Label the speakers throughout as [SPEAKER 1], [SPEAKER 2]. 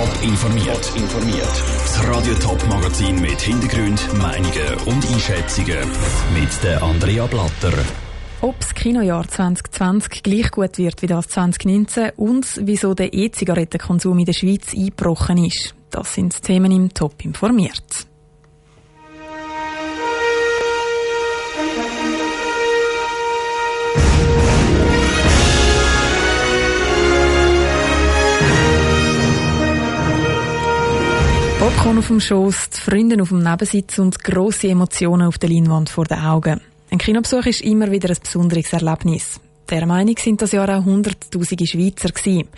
[SPEAKER 1] Top informiert. informiert. Das Radio Top Magazin mit Hintergrund, Meinungen und Einschätzungen mit der Andrea Blatter.
[SPEAKER 2] Ob das Kinojahr 2020 gleich gut wird wie das 2019 und wieso der E-Zigarettenkonsum in der Schweiz eingebrochen ist, das sind Themen im Top informiert. Popcorn auf dem Schoß, die Freunde auf dem Nebensitz und grosse Emotionen auf der Leinwand vor den Augen. Ein Kinobesuch ist immer wieder ein besonderes Erlebnis. Der Meinung sind das Jahr auch hunderttausende Schweizer gewesen.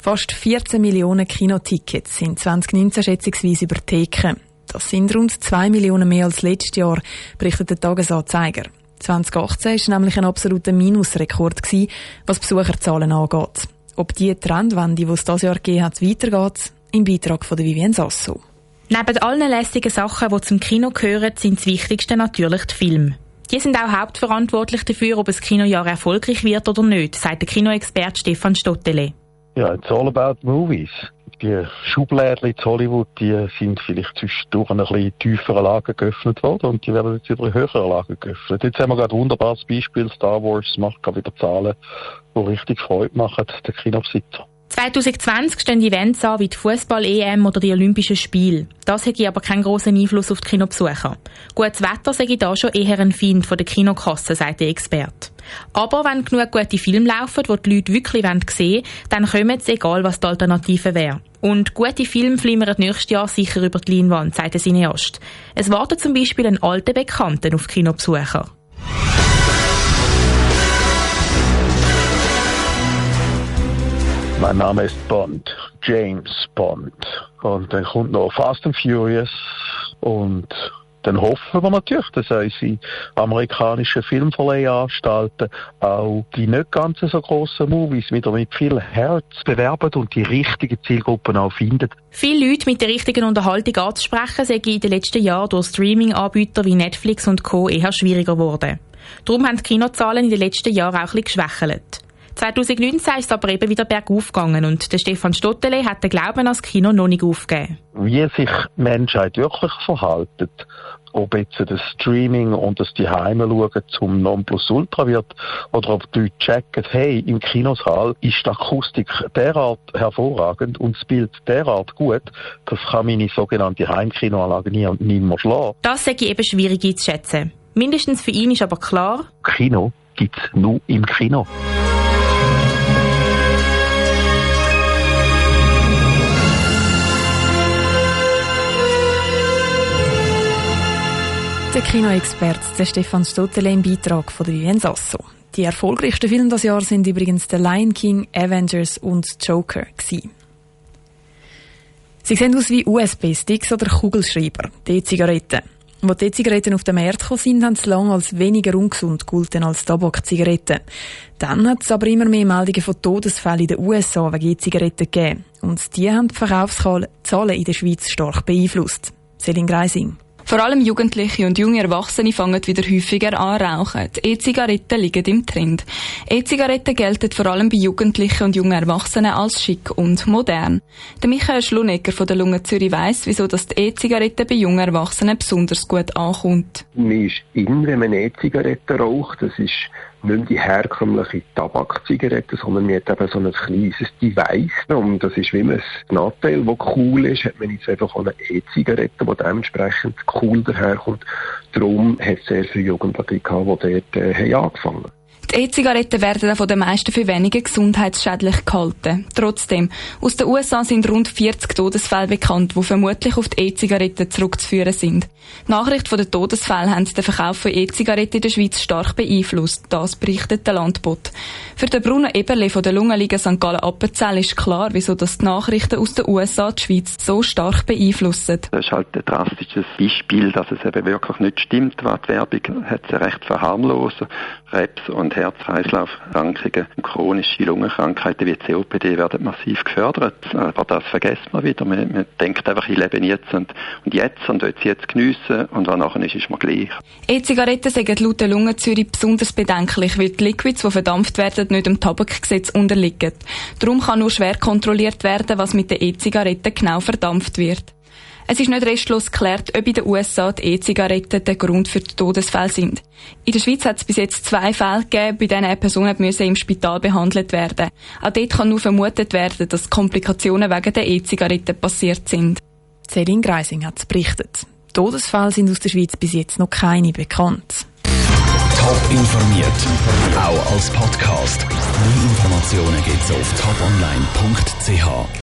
[SPEAKER 2] Fast 14 Millionen Kinotickets sind 2019 schätzungsweise über Theken. Das sind rund 2 Millionen mehr als letztes Jahr, berichtet der Tagesanzeiger. 2018 war nämlich ein absoluter Minusrekord, gewesen, was Besucherzahlen angeht. Ob die Trendwende, die es dieses Jahr gegeben hat, weitergeht, im Beitrag von Vivienne Sasso.
[SPEAKER 3] Neben allen lässigen Sachen, die zum Kino gehören, sind das Wichtigste natürlich die Filme. Die sind auch hauptverantwortlich dafür, ob ein Kinojahr erfolgreich wird oder nicht, sagt der Kinoexperte Stefan Stottele.
[SPEAKER 4] Ja, it's all about movies. Die Schubläden in Hollywood, die sind vielleicht zwischendurch ein bisschen tieferen Lagen geöffnet worden und die werden jetzt wieder in höheren Lagen geöffnet. Jetzt haben wir gerade ein wunderbares Beispiel. Star Wars macht gerade wieder Zahlen, die richtig Freude machen, den Kinobesitzer.
[SPEAKER 3] 2020 stehen Events an wie die Fußball-EM oder die Olympischen Spiele. Das hätte aber keinen grossen Einfluss auf die Kinobesucher. Gutes Wetter sei da schon eher ein Feind von der Kinokasse, sagt der Experte. Aber wenn genug gute Filme laufen, die die Leute wirklich sehen wollen, dann kommen sie, egal was die Alternative wäre. Und gute Filme flimmern nächstes Jahr sicher über die Leinwand, sagt der Cineast. Es wartet zum Beispiel ein alter Bekannten auf Kinobesucher.
[SPEAKER 4] Mein Name ist Bond, James Bond. Und dann kommt noch Fast and Furious und dann hoffen wir natürlich, dass unsere amerikanischen Filmverleihanstalten auch die nicht ganz so grossen Movies wieder mit viel Herz bewerben und die richtigen Zielgruppen auch finden.
[SPEAKER 3] Viele Leute mit der richtigen Unterhaltung anzusprechen, sind in den letzten Jahren durch Streaming-Anbieter wie Netflix und Co. eher schwieriger geworden. Darum haben die Kinozahlen in den letzten Jahren auch ein bisschen geschwächelt. 2019 ist es aber eben wieder bergauf gegangen und der Stefan Stottele hat den Glauben an das Kino noch nicht aufgegeben.
[SPEAKER 4] Wie sich die Menschheit wirklich verhalten, ob jetzt das Streaming und das Heime schauen zum Nonplusultra wird oder ob die Leute checken, hey, im Kinosaal ist die Akustik derart hervorragend und das Bild derart gut, das kann meine sogenannte Heimkinoanlage nie und nimmer schlagen.
[SPEAKER 3] Das sage ich eben schwierig einzuschätzen. Mindestens für ihn ist aber klar,
[SPEAKER 4] Kino gibt es nur im Kino.
[SPEAKER 2] Der Kinoexperte Stefan Stottele im Beitrag von Vivienne Sasso. Die erfolgreichsten Filme des Jahres sind übrigens The Lion King, Avengers und Joker gewesen. Sie sehen aus wie USB-Sticks oder Kugelschreiber, die Zigaretten. Als die Zigaretten auf den Markt gekommen sind, haben sie lange als weniger ungesund gelten als Tabakzigaretten. Dann hat es aber immer mehr Meldungen von Todesfällen in den USA wegen E-Zigaretten gegeben. Und die haben die Verkaufszahlen in der Schweiz stark beeinflusst. Selin Greising.
[SPEAKER 5] Vor allem Jugendliche und junge Erwachsene fangen wieder häufiger an rauchen. E-Zigaretten liegen im Trend. E-Zigaretten gelten vor allem bei Jugendlichen und jungen Erwachsenen als schick und modern. Der Michael Schlunegger von der Lunge Zürich weiss, wieso das die E-Zigarette bei jungen Erwachsenen besonders gut ankommt.
[SPEAKER 6] Man ist in, wenn man E-Zigaretten raucht. Das ist nicht mehr die herkömmliche Tabakzigarette, sondern man hat eben so ein kleines Device. Und das ist wie das Nachteil, das cool ist, hat man jetzt einfach eine E-Zigarette, die dementsprechend cool daherkommt. Darum hat es sehr viele Jugendliche gehabt, die dort äh, haben angefangen haben.
[SPEAKER 5] Die E-Zigaretten werden auch von den meisten für weniger gesundheitsschädlich gehalten. Trotzdem, aus den USA sind rund 40 Todesfälle bekannt, die vermutlich auf die E-Zigaretten zurückzuführen sind. Die Nachricht von den Todesfällen haben den Verkauf von E-Zigaretten in der Schweiz stark beeinflusst. Das berichtet der Landbot. Für den Bruno Eberle von der Lungenliga St. Gallen-Appenzell ist klar, wieso das die Nachrichten aus den USA die Schweiz so stark beeinflussen.
[SPEAKER 7] Das ist halt ein drastisches Beispiel, dass es eben wirklich nicht stimmt, was die Werbung hat sie recht verharmlosen. Krebs und Herz-Kreislauf-Erkrankungen und chronische Lungenkrankheiten wie COPD werden massiv gefördert. Aber das vergisst man wieder. Man, man denkt einfach, ich lebe jetzt und, und jetzt und will jetzt geniessen und was nachher ist, ist mir gleich.
[SPEAKER 5] E-Zigaretten sind laut der Lungen Zürich besonders bedenklich, weil die Liquids, die verdampft werden, nicht dem Tabakgesetz unterliegen. Darum kann nur schwer kontrolliert werden, was mit den E-Zigaretten genau verdampft wird. Es ist nicht restlos geklärt, ob in den USA die E-Zigaretten der Grund für die Todesfälle sind. In der Schweiz hat es bis jetzt zwei Fälle gegeben, bei denen eine Person müssen im Spital behandelt werden. Auch dort kann nur vermutet werden, dass Komplikationen wegen der E-Zigaretten passiert sind.
[SPEAKER 2] Céline Greising hat berichtet. Todesfälle sind aus der Schweiz bis jetzt noch keine bekannt.
[SPEAKER 1] Top informiert, auch als Podcast. Mehr Informationen gibt's auf toponline.ch.